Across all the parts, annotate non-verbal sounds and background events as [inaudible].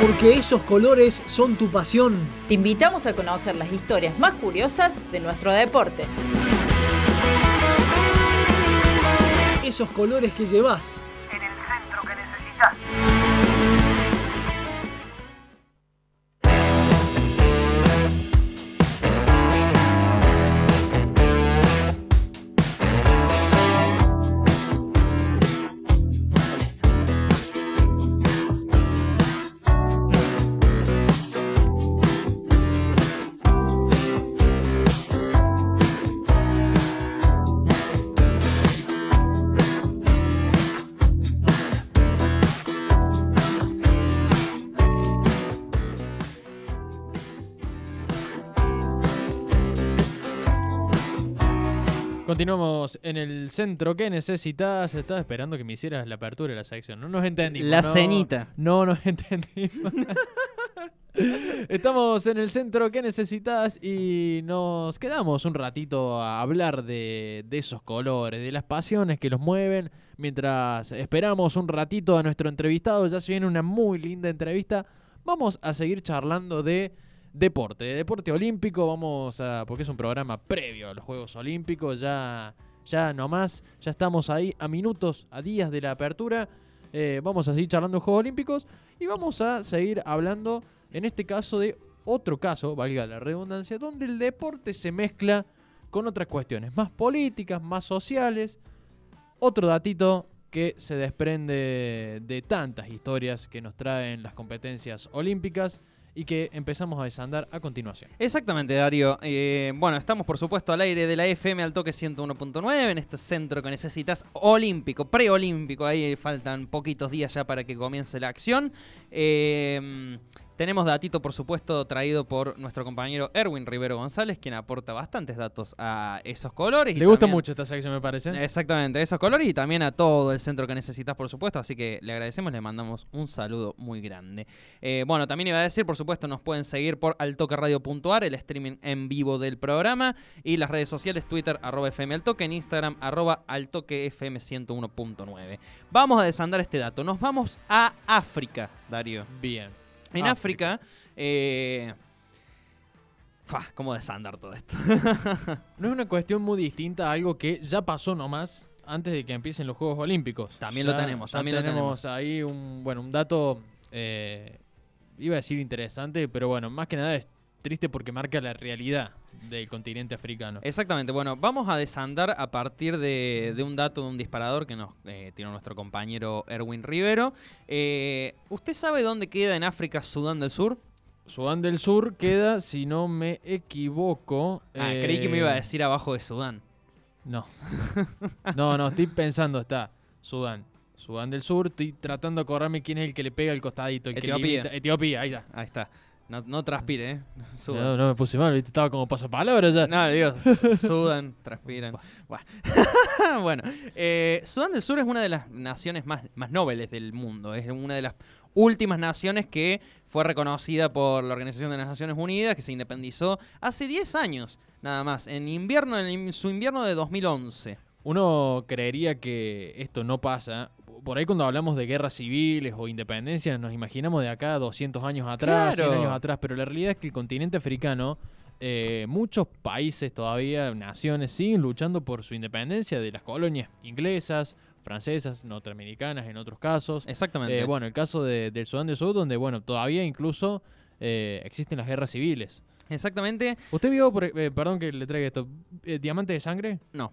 Porque esos colores son tu pasión. Te invitamos a conocer las historias más curiosas de nuestro deporte. Esos colores que llevas. Continuamos en el centro. ¿Qué necesitas? Estaba esperando que me hicieras la apertura de la sección. No nos entendimos. La no, cenita. No nos [laughs] entendimos. [laughs] Estamos en el centro. ¿Qué necesitas? Y nos quedamos un ratito a hablar de, de esos colores, de las pasiones que los mueven. Mientras esperamos un ratito a nuestro entrevistado, ya se viene una muy linda entrevista. Vamos a seguir charlando de deporte, de deporte olímpico, vamos a, porque es un programa previo a los Juegos Olímpicos, ya, ya nomás, ya estamos ahí a minutos, a días de la apertura, eh, vamos a seguir charlando de Juegos Olímpicos y vamos a seguir hablando, en este caso, de otro caso, valga la redundancia, donde el deporte se mezcla con otras cuestiones, más políticas, más sociales, otro datito que se desprende de tantas historias que nos traen las competencias olímpicas y que empezamos a desandar a continuación. Exactamente, Dario. Eh, bueno, estamos por supuesto al aire de la FM al toque 101.9 en este centro que necesitas olímpico, preolímpico. Ahí faltan poquitos días ya para que comience la acción. Eh, tenemos datito, por supuesto, traído por nuestro compañero Erwin Rivero González, quien aporta bastantes datos a esos colores. y Le gusta también- mucho esta sección, me parece. Exactamente, a esos colores y también a todo el centro que necesitas, por supuesto. Así que le agradecemos, le mandamos un saludo muy grande. Eh, bueno, también iba a decir, por supuesto, nos pueden seguir por altoqueradio.ar, el streaming en vivo del programa, y las redes sociales, Twitter, arroba FM Altoque, en Instagram, arroba Altoque FM 101.9. Vamos a desandar este dato. Nos vamos a África, Darío. Bien. En África. África, eh, ¿cómo desandar todo esto? [laughs] No es una cuestión muy distinta a algo que ya pasó nomás antes de que empiecen los Juegos Olímpicos. También Ya- lo tenemos, también lo tenemos ahí un, bueno, un dato, eh, iba a decir interesante, pero bueno, más que nada es triste porque marca la realidad del continente africano. Exactamente, bueno, vamos a desandar a partir de, de un dato de un disparador que nos eh, tiró nuestro compañero Erwin Rivero. Eh, ¿Usted sabe dónde queda en África Sudán del Sur? Sudán del Sur queda, si no me equivoco... Ah, creí que me iba a eh, decir abajo de Sudán. No. [laughs] No, no, estoy pensando, está Sudán. Sudán del Sur, estoy tratando de acordarme quién es el que le pega el costadito. El Etiopía. Que limita- Etiopía, ahí está. Ahí está. No, no transpire, ¿eh? No, no me puse mal, ¿viste? estaba como pasapalabras ya. No, digo, [laughs] sudan, transpiran. Bueno, [laughs] bueno eh, Sudán del Sur es una de las naciones más, más nobles del mundo. Es una de las últimas naciones que fue reconocida por la Organización de las Naciones Unidas, que se independizó hace 10 años, nada más, en invierno, en su invierno de 2011. Uno creería que esto no pasa. Por ahí cuando hablamos de guerras civiles o independencia nos imaginamos de acá 200 años atrás, Claro. 100 años atrás, pero la realidad es que el continente africano, eh, muchos países todavía, naciones, siguen luchando por su independencia de las colonias inglesas, francesas, norteamericanas en otros casos. Exactamente. Eh, bueno, el caso de- del Sudán del Sur, donde bueno, todavía incluso eh, existen las guerras civiles. Exactamente. ¿Usted vio, por- eh, perdón que le traiga esto, Diamante de Sangre? No.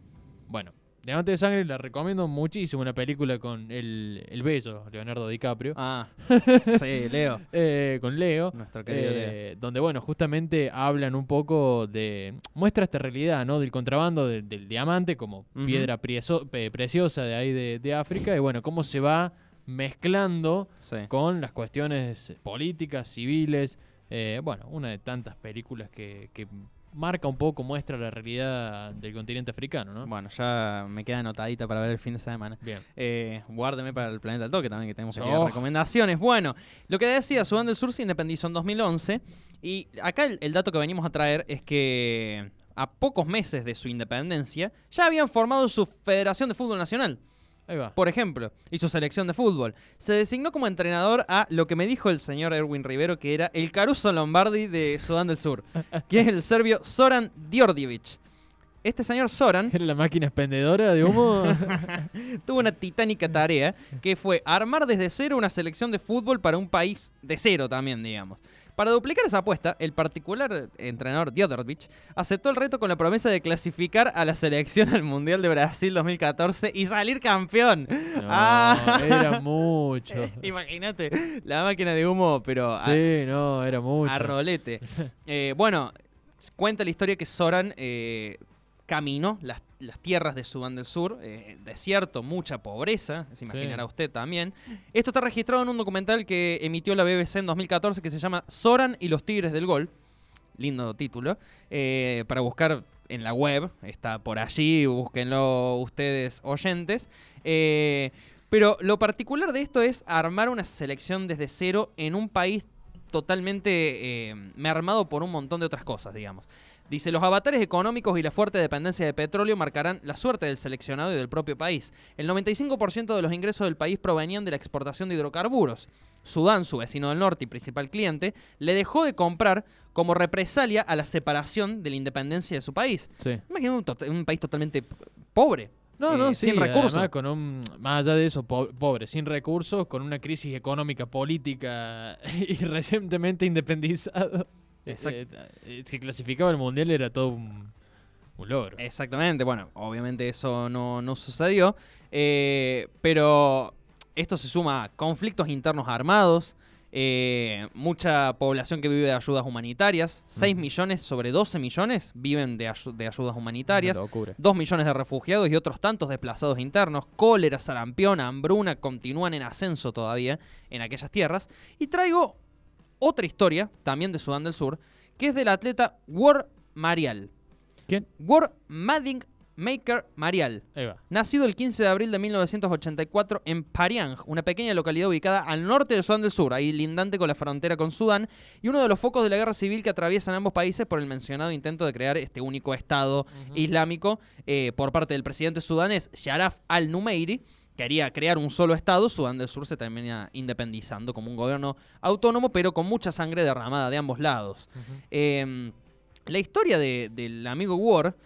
Bueno, Diamante de Sangre la recomiendo muchísimo, una película con el, el bello Leonardo DiCaprio, Ah, [laughs] sí, Leo. eh, con Leo, Nuestro querido Leo. eh, donde bueno, justamente hablan un poco de, muestra esta realidad, ¿no? Del contrabando de- del diamante como piedra prieso- pe- preciosa de ahí de, de África y bueno, cómo se va mezclando Sí. con las cuestiones políticas, civiles, eh, bueno, una de tantas películas que, que marca un poco, muestra la realidad del continente africano, ¿no? Bueno, ya me queda anotadita para ver el fin de semana. Bien. Eh, guárdeme para el planeta al toque también, que tenemos aquí Oh. recomendaciones. Bueno, lo que decía, Sudán del Sur se independizó en 2011. Y acá el, el dato que venimos a traer es que a pocos meses de su independencia ya habían formado su Federación de Fútbol Nacional. Ahí va. por ejemplo, y su selección de fútbol. Se designó como entrenador a lo que me dijo el señor Erwin Rivero, que era el Caruso Lombardi de Sudán del Sur, [laughs] que es el serbio Zoran Djordjevic. Este señor Zoran ¿Era [laughs] la máquina expendedora de humo? [laughs] tuvo una titánica tarea que fue armar desde cero una selección de fútbol para un país de cero también, digamos. Para duplicar esa apuesta, el particular entrenador Djordjevic aceptó el reto con la promesa de clasificar a la selección al Mundial de Brasil 2014 y salir campeón. No, Ah. era [laughs] mucho. Imagínate la máquina de humo, pero a- Sí, no, era mucho. a, rolete. Eh, bueno, cuenta la historia que Soran eh, caminó las, las tierras de Sudán del Sur, eh, desierto, mucha pobreza, se imaginará Sí. usted también. Esto está registrado en un documental que emitió la BBC en 2014 que se llama Soran y los Tigres del Gol. Lindo título. eh, para buscar en la web, está por allí, búsquenlo ustedes oyentes. Eh, pero lo particular de esto es armar una selección desde cero en un país totalmente eh, mermado por un montón de otras cosas, digamos. Dice, los avatares económicos y la fuerte dependencia de petróleo marcarán la suerte del seleccionado y del propio país. El 95% de los ingresos del país provenían de la exportación de hidrocarburos. Sudán, su vecino del norte y principal cliente, le dejó de comprar como represalia a la separación de la independencia de su país. Sí. Imagina un, país totalmente pobre. No, eh, no, sí, sin recursos. con un, más allá de eso, po- pobre, sin recursos, con una crisis económica, política [laughs] y recientemente independizado. Exacto. Eh, eh, si clasificaba el mundial era todo un, un logro. Exactamente, bueno, obviamente eso no, no sucedió, eh, pero esto se suma a conflictos internos armados, eh, mucha población que vive de ayudas humanitarias, 6 Ujú. millones sobre 12 millones viven de, ayu- de ayudas humanitarias, Una locura. 2 millones de refugiados y otros tantos desplazados internos, cólera, sarampión, hambruna continúan en ascenso todavía en aquellas tierras. Y traigo otra historia, también de Sudán del Sur, que es del atleta War Marial. ¿Quién? War Mading Maker Marial. Ahí va. Nacido el 15 de abril de 1984 en Pariang, una pequeña localidad ubicada al norte de Sudán del Sur, ahí lindante con la frontera con Sudán, y uno de los focos de la guerra civil que atraviesan ambos países por el mencionado intento de crear este único Estado islámico eh, por parte del presidente sudanés Sharaf al-Numeiri. Quería crear un solo Estado, Sudán del Sur se termina independizando como un gobierno autónomo, pero con mucha sangre derramada de ambos lados. Eh, la historia de- del amigo War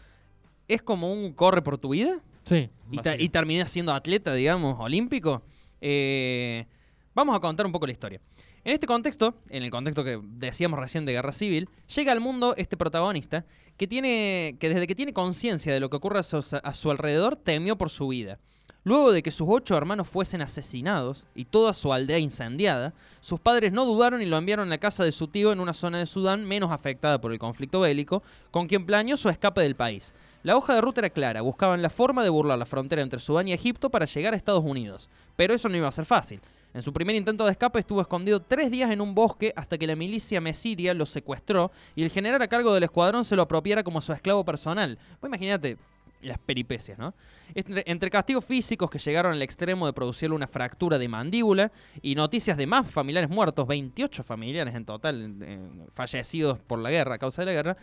es como un corre por tu vida Sí. y, básicamente. y termina siendo atleta, digamos, olímpico. Eh, vamos a contar un poco la historia. En este contexto, en el contexto que decíamos recién de guerra civil, llega al mundo este protagonista que tiene que desde que tiene conciencia de lo que ocurre a su, a su alrededor temió por su vida. Luego de que sus ocho hermanos fuesen asesinados y toda su aldea incendiada, sus padres no dudaron y lo enviaron a la casa de su tío en una zona de Sudán menos afectada por el conflicto bélico, con quien planeó su escape del país. La hoja de ruta era clara, buscaban la forma de burlar la frontera entre Sudán y Egipto para llegar a Estados Unidos. Pero eso no iba a ser fácil. En su primer intento de escape estuvo escondido tres días en un bosque hasta que la milicia mesiria lo secuestró y el general a cargo del escuadrón se lo apropiara como su esclavo personal. Vos imagínate las peripecias, ¿no? Entre, entre castigos físicos que llegaron al extremo de producirle una fractura de mandíbula y noticias de más familiares muertos, 28 familiares en total eh, fallecidos por la guerra, a causa de la guerra,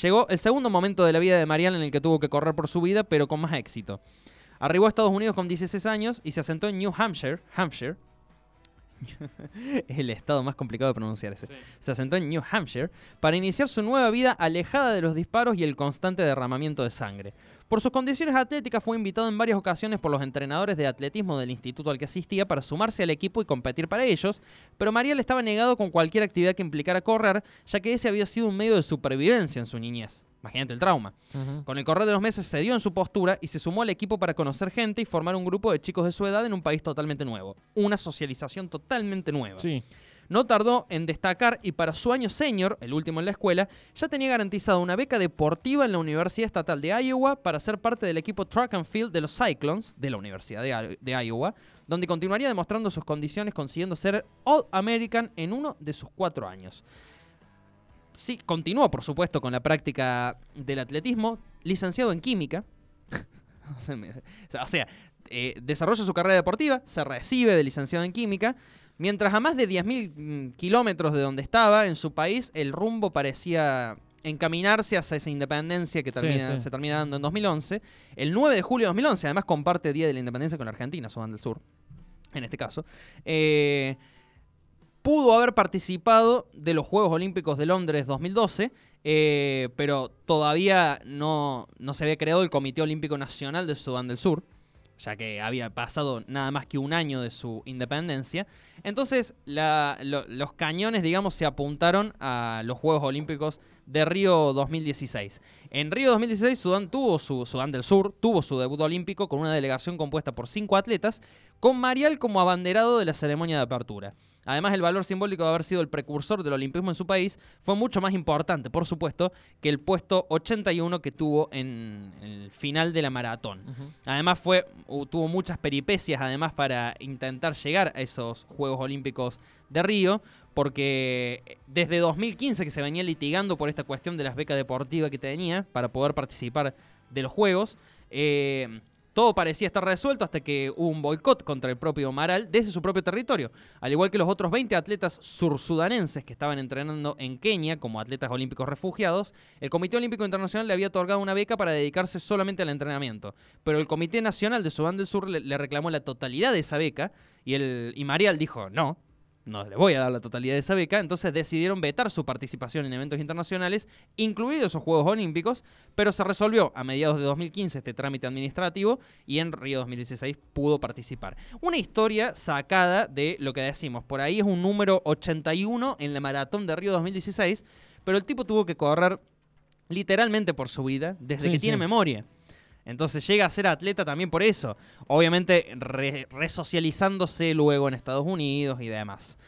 llegó el segundo momento de la vida de Mariana en el que tuvo que correr por su vida, pero con más éxito. Arribó a Estados Unidos con 16 años y se asentó en New Hampshire, Hampshire, [laughs] el estado más complicado de pronunciar ese. Se asentó en New Hampshire para iniciar su nueva vida alejada de los disparos y el constante derramamiento de sangre. Por sus condiciones atléticas fue invitado en varias ocasiones por los entrenadores de atletismo del instituto al que asistía para sumarse al equipo y competir para ellos, pero Mariel estaba negado con cualquier actividad que implicara correr, ya que ese había sido un medio de supervivencia en su niñez. Imagínate el trauma. Con el correr de los meses se dio en su postura y se sumó al equipo para conocer gente y formar un grupo de chicos de su edad en un país totalmente nuevo. Una socialización totalmente nueva. Sí. No tardó en destacar y para su año senior, el último en la escuela, ya tenía garantizada una beca deportiva en la Universidad Estatal de Iowa para ser parte del equipo track and field de los Cyclones de la Universidad de, Iowa, donde continuaría demostrando sus condiciones consiguiendo ser All American en uno de sus cuatro años. Sí, continuó por supuesto con la práctica del atletismo, licenciado en química. [laughs] O sea, me- o sea, eh, desarrolla su carrera deportiva, se recibe de licenciado en química, mientras a más de 10.000 mm, kilómetros de donde estaba, en su país, el rumbo parecía encaminarse hacia esa independencia que Sí, termina- sí. se termina dando en 2011. El 9 de julio de 2011, además comparte Día de la Independencia con la Argentina, Sudán del Sur, en este caso. eh, pudo haber participado de los Juegos Olímpicos de Londres 2012, eh, pero todavía no, no se había creado el Comité Olímpico Nacional de Sudán del Sur, ya que había pasado nada más que un año de su independencia. Entonces los cañones, digamos, se apuntaron a los Juegos Olímpicos de Río 2016. En Río 2016, Sudán tuvo su Sudán del Sur tuvo su debut olímpico con una delegación compuesta por cinco atletas, con Marial como abanderado de la ceremonia de apertura. Además, el valor simbólico de haber sido el precursor del olimpismo en su país fue mucho más importante, por supuesto, que el puesto 81 que tuvo en el final de la maratón. Además fue tuvo muchas peripecias además para intentar llegar a esos Juegos Olímpicos de Río, porque eh, desde 2015 que se venía litigando por esta cuestión de las becas deportivas que tenía para poder participar de los Juegos, eh, todo parecía estar resuelto hasta que hubo un boicot contra el propio Amaral desde su propio territorio, al igual que los otros 20 atletas sursudanenses que estaban entrenando en Kenia como atletas olímpicos refugiados, el Comité Olímpico Internacional le había otorgado una beca para dedicarse solamente al entrenamiento, pero el Comité Nacional de Sudán del Sur le, le reclamó la totalidad de esa beca y, el, y Marial dijo, no, no le voy a dar la totalidad de esa beca, entonces decidieron vetar su participación en eventos internacionales, incluidos esos Juegos Olímpicos, pero se resolvió a mediados de 2015 este trámite administrativo y en Río 2016 pudo participar. Una historia sacada de lo que decimos, por ahí es un número 81 en la maratón de Río 2016, pero el tipo tuvo que correr literalmente por su vida desde Sí, que sí. tiene memoria. Entonces llega a ser atleta también por eso. Obviamente re- resocializándose luego en Estados Unidos y demás.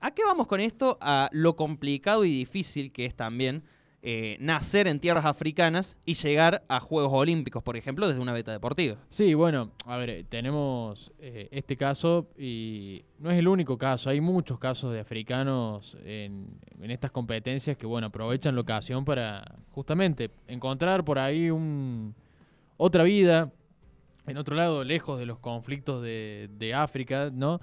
¿A qué vamos con esto? A lo complicado y difícil que es también eh, nacer en tierras africanas y llegar a Juegos Olímpicos, por ejemplo, desde una beta deportiva. Sí, bueno, a ver, eh, tenemos eh, este caso y no es el único caso, hay muchos casos de africanos en, en estas competencias que, bueno, aprovechan la ocasión para justamente encontrar por ahí un, otra vida, en otro lado, lejos de los conflictos de, de África, ¿no?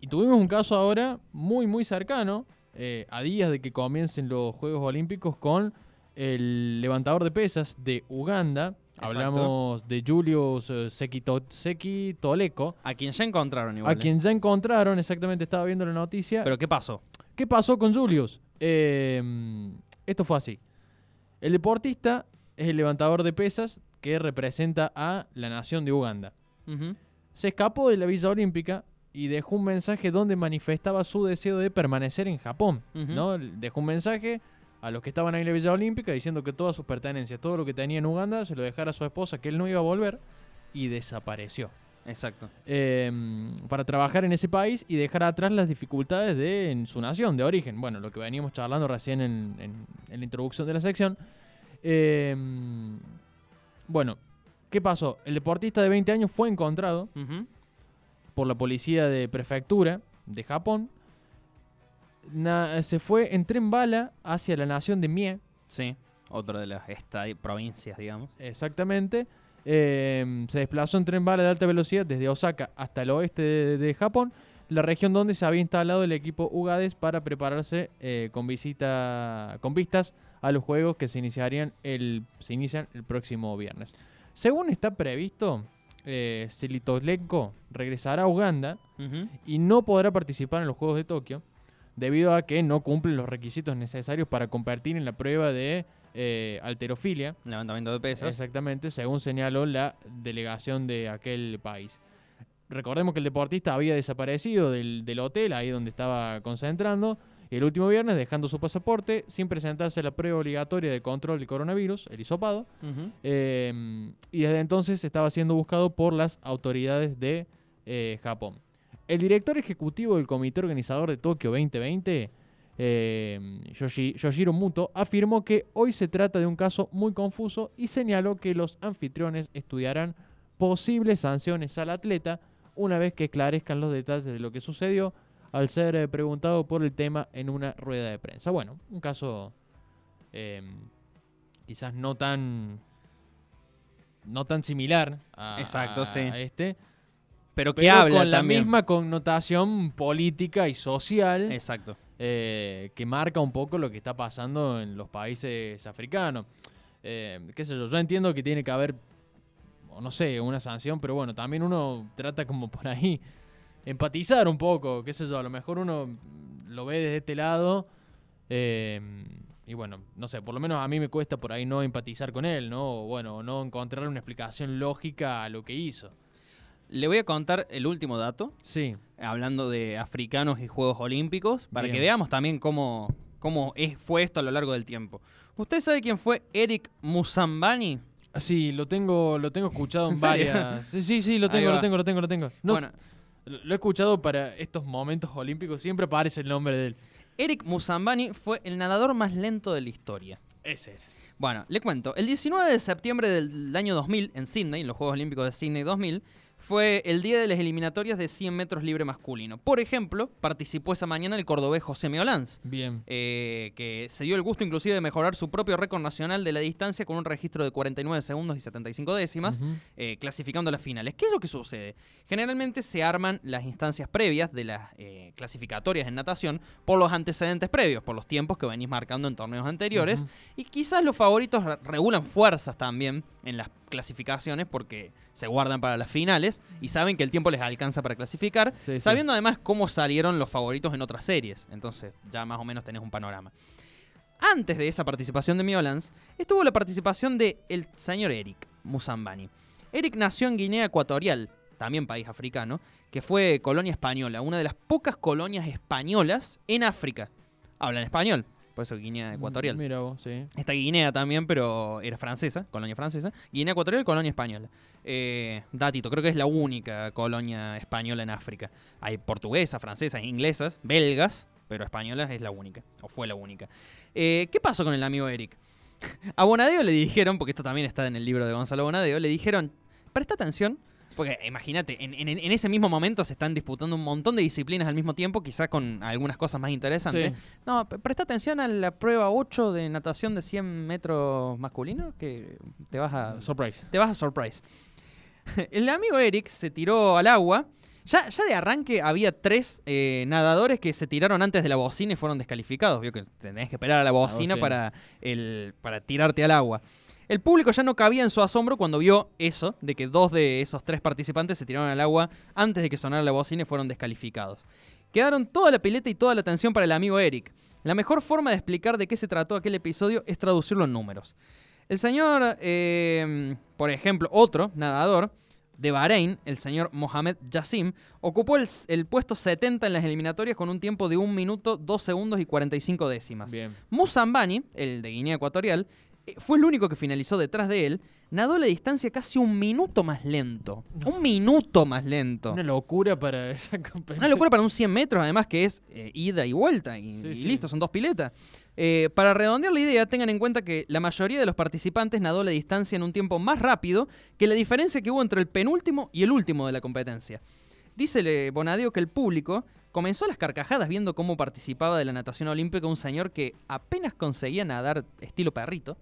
Y tuvimos un caso ahora muy, muy cercano, eh, a días de que comiencen los Juegos Olímpicos, con el levantador de pesas de Uganda. Exacto. Hablamos de Julius eh, Sekito- Sekitoleko, A quien ya encontraron igual. a ¿eh? quien ya encontraron, exactamente estaba viendo la noticia. Pero ¿qué pasó? ¿Qué pasó con Julius? Eh, esto fue así. El deportista es el levantador de pesas que representa a la nación de Uganda. Se escapó de la Villa Olímpica y dejó un mensaje donde manifestaba su deseo de permanecer en Japón. ¿no? Dejó un mensaje a los que estaban ahí en la Villa Olímpica diciendo que todas sus pertenencias, todo lo que tenía en Uganda, se lo dejara a su esposa, que él no iba a volver, y desapareció. Exacto. Eh, para trabajar en ese país y dejar atrás las dificultades de en su nación de origen. Bueno, lo que veníamos charlando recién en, en- en la introducción de la sección. Eh, bueno, ¿qué pasó? El deportista de 20 años fue encontrado por la policía de prefectura de Japón. Na- se fue en tren bala hacia la nación de Mie, Sí. Otra de las provincias, digamos. exactamente. Eh, se desplazó en tren bala de alta velocidad desde Osaka hasta el oeste de, de Japón, la región donde se había instalado el equipo Ugades para prepararse eh, con, visita, con vistas a los juegos que se iniciarían el, se inician el próximo viernes. Según está previsto, eh, regresará a Uganda y no podrá participar en los Juegos de Tokio debido a que no cumplen los requisitos necesarios para competir en la prueba de eh, alterofilia. Levantamiento de pesas. Exactamente, según señaló la delegación de aquel país. Recordemos que el deportista había desaparecido del, del hotel, ahí donde estaba concentrando, el último viernes dejando su pasaporte sin presentarse a la prueba obligatoria de control del coronavirus, el hisopado, eh, y desde entonces estaba siendo buscado por las autoridades de eh, Japón. El director ejecutivo del comité organizador de Tokio 2020, eh, Yoshi- Yoshiro Muto, afirmó que hoy se trata de un caso muy confuso y señaló que los anfitriones estudiarán posibles sanciones al atleta una vez que esclarezcan los detalles de lo que sucedió al ser eh, preguntado por el tema en una rueda de prensa. Bueno, un caso eh, quizás no tan no tan similar a, Exacto, a- sí. a este, Pero que pero habla con la misma connotación política y social Exacto. eh, que marca un poco lo que está pasando en los países africanos. Eh, qué sé yo, yo entiendo que tiene que haber, o no sé, una sanción, pero bueno, también uno trata como por ahí empatizar un poco, qué sé yo, a lo mejor uno lo ve desde este lado. eh, y bueno, no sé, por lo menos a mí me cuesta por ahí no empatizar con él, ¿no? O bueno, no encontrar una explicación lógica a lo que hizo. Le voy a contar el último dato, Sí, hablando de africanos y Juegos Olímpicos, para Bien. que veamos también cómo, cómo es, fue esto a lo largo del tiempo. ¿Usted sabe quién fue Eric Musambani? sí, lo tengo, lo tengo escuchado en [laughs] varias. Sí, sí, sí, lo tengo, lo tengo, lo tengo, lo tengo. No bueno, lo lo he escuchado para estos momentos olímpicos, siempre aparece el nombre de él. Eric Musambani fue el nadador más lento de la historia. Ese era. Bueno, le cuento. El 19 de septiembre del año 2000, en Sydney, en los Juegos Olímpicos de Sydney 2000, fue el día de las eliminatorias de 100 metros libre masculino. Por ejemplo, participó esa mañana el cordobés José Meolans, Bien. eh, que se dio el gusto inclusive de mejorar su propio récord nacional de la distancia con un registro de 49 segundos y 75 décimas, Ujú. eh, clasificando las finales. ¿Qué es lo que sucede? Generalmente se arman las instancias previas de las eh, clasificatorias en natación por los antecedentes previos, por los tiempos que venís marcando en torneos anteriores. Y quizás los favoritos re- regulan fuerzas también en las clasificaciones porque se guardan para las finales y saben que el tiempo les alcanza para clasificar, Sí, sí. sabiendo además cómo salieron los favoritos en otras series. Entonces ya más o menos tenés un panorama. Antes de esa participación de Miolans, estuvo la participación de el señor Eric Musambani. Eric nació en Guinea Ecuatorial, también país africano, que fue colonia española, una de las pocas colonias españolas en África. Hablan español, por eso Guinea Ecuatorial. Mira vos, sí. Está Guinea también, pero era francesa, colonia francesa. Guinea Ecuatorial, colonia española. Eh, datito, creo que es la única colonia española en África. Hay portuguesas, francesas, inglesas, belgas, pero españolas es la única, o fue la única. Eh, ¿Qué pasó con el amigo Eric? [laughs] A Bonadeo le dijeron, porque esto también está en el libro de Gonzalo Bonadeo, le dijeron, presta atención, porque imagínate, en, en- en ese mismo momento se están disputando un montón de disciplinas al mismo tiempo, quizá con algunas cosas más interesantes. Sí. No, presta atención a la prueba 8 de natación de 100 metros masculino, que te vas a, Surprise. te vas a surprise. [laughs] El amigo Eric se tiró al agua. Ya, ya de arranque había tres eh, nadadores que se tiraron antes de la bocina y fueron descalificados. Vio que tenés que esperar a la bocina, bocina. para, el, para tirarte al agua. El público ya no cabía en su asombro cuando vio eso, de que dos de esos tres participantes se tiraron al agua antes de que sonara la bocina y fueron descalificados. Quedaron toda la pileta y toda la atención para el amigo Eric. La mejor forma de explicar de qué se trató aquel episodio es traducirlo en números. El señor, eh, por ejemplo, otro nadador de Bahrein, el señor Mohamed Yassim, ocupó el, el puesto 70 en las eliminatorias con un tiempo de 1 minuto, 2 segundos y 45 décimas. Bien. Musambani, el de Guinea Ecuatorial, fue el único que finalizó detrás de él, nadó la distancia casi un minuto más lento. Un minuto más lento. Una locura para esa competencia. Una locura para un 100 metros, además que es eh, ida y vuelta. Y, Sí, y sí. listo, son dos piletas. Eh, para redondear la idea, tengan en cuenta que la mayoría de los participantes nadó la distancia en un tiempo más rápido que la diferencia que hubo entre el penúltimo y el último de la competencia. Dícele Bonadeo que el público comenzó las carcajadas viendo cómo participaba de la natación olímpica un señor que apenas conseguía nadar estilo perrito.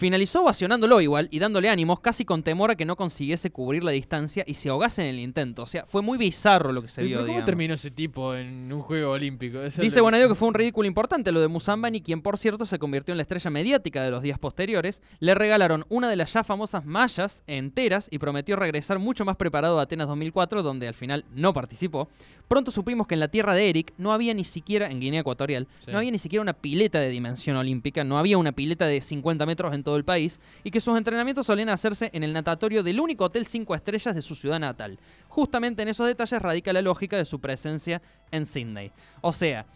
Finalizó ovacionándolo igual y dándole ánimos, casi con temor a que no consiguiese cubrir la distancia y se ahogase en el intento. O sea, fue muy bizarro lo que se ¿Y vio. ¿Cómo digamos. terminó ese tipo en un juego olímpico? Eso Dice Bonadeo que fue un ridículo importante lo de Musambani, quien por cierto se convirtió en la estrella mediática de los días posteriores. Le regalaron una de las ya famosas mallas enteras y prometió regresar mucho más preparado a Atenas 2004, donde al final no participó. Pronto supimos que en la tierra de Eric no había ni siquiera, en Guinea Ecuatorial, Sí. no había ni siquiera una pileta de dimensión olímpica, no había una pileta de 50 metros en todo el país y que sus entrenamientos solían hacerse en el natatorio del único hotel 5 estrellas de su ciudad natal. Justamente en esos detalles radica la lógica de su presencia en Sydney. O sea,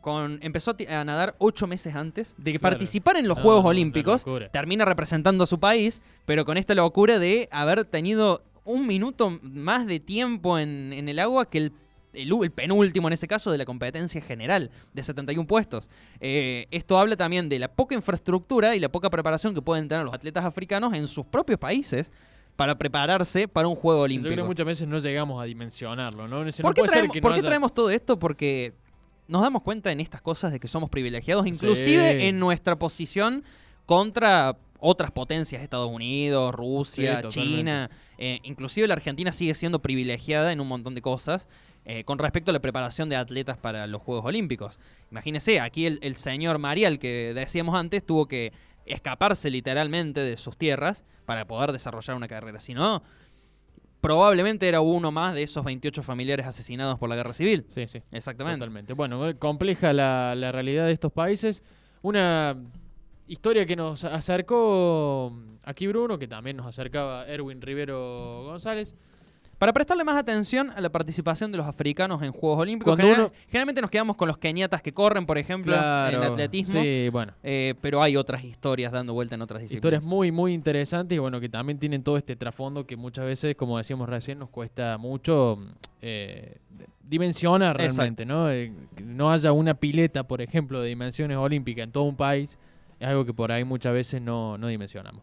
con, empezó a nadar ocho meses antes de Claro. participar en los No, Juegos Olímpicos. Termina representando a su país, pero con esta locura de haber tenido un minuto más de tiempo en, en el agua que el, el penúltimo, en ese caso, de la competencia general de 71 puestos. Eh, esto habla también de la poca infraestructura y la poca preparación que pueden tener los atletas africanos en sus propios países para prepararse para un juego Sí, Yo olímpico. creo que muchas veces no llegamos a dimensionarlo, ¿no? Ese ¿Por no qué, puede ser traemos, que por no qué haya- traemos todo esto? Porque nos damos cuenta en estas cosas de que somos privilegiados, inclusive Sí. en nuestra posición contra otras potencias, Estados Unidos, Rusia, Sí. China. eh, inclusive la Argentina sigue siendo privilegiada en un montón de cosas eh, con respecto a la preparación de atletas para los Juegos Olímpicos. Imagínese, aquí el, el señor Marial que decíamos antes tuvo que escaparse literalmente de sus tierras para poder desarrollar una carrera. Si no, probablemente era uno más de esos 28 familiares asesinados por la guerra civil. Sí, sí. Exactamente. Totalmente. Bueno, eh, compleja la, la realidad de estos países. Una historia que nos acercó aquí Bruno, que también nos acercaba Erwin Rivero González. Para prestarle más atención a la participación de los africanos en Juegos Olímpicos, Cuando general- uno- generalmente nos quedamos con los keniatas que corren, por ejemplo, en atletismo. Sí, bueno. eh, pero hay otras historias dando vuelta en otras disciplinas. Historias muy, muy interesantes y bueno, que también tienen todo este trasfondo que muchas veces, como decíamos recién, nos cuesta mucho eh, dimensionar Exacto. realmente, ¿no? Eh, no haya una pileta, por ejemplo, de dimensiones olímpicas en todo un país, es algo que por ahí muchas veces no, no dimensionamos.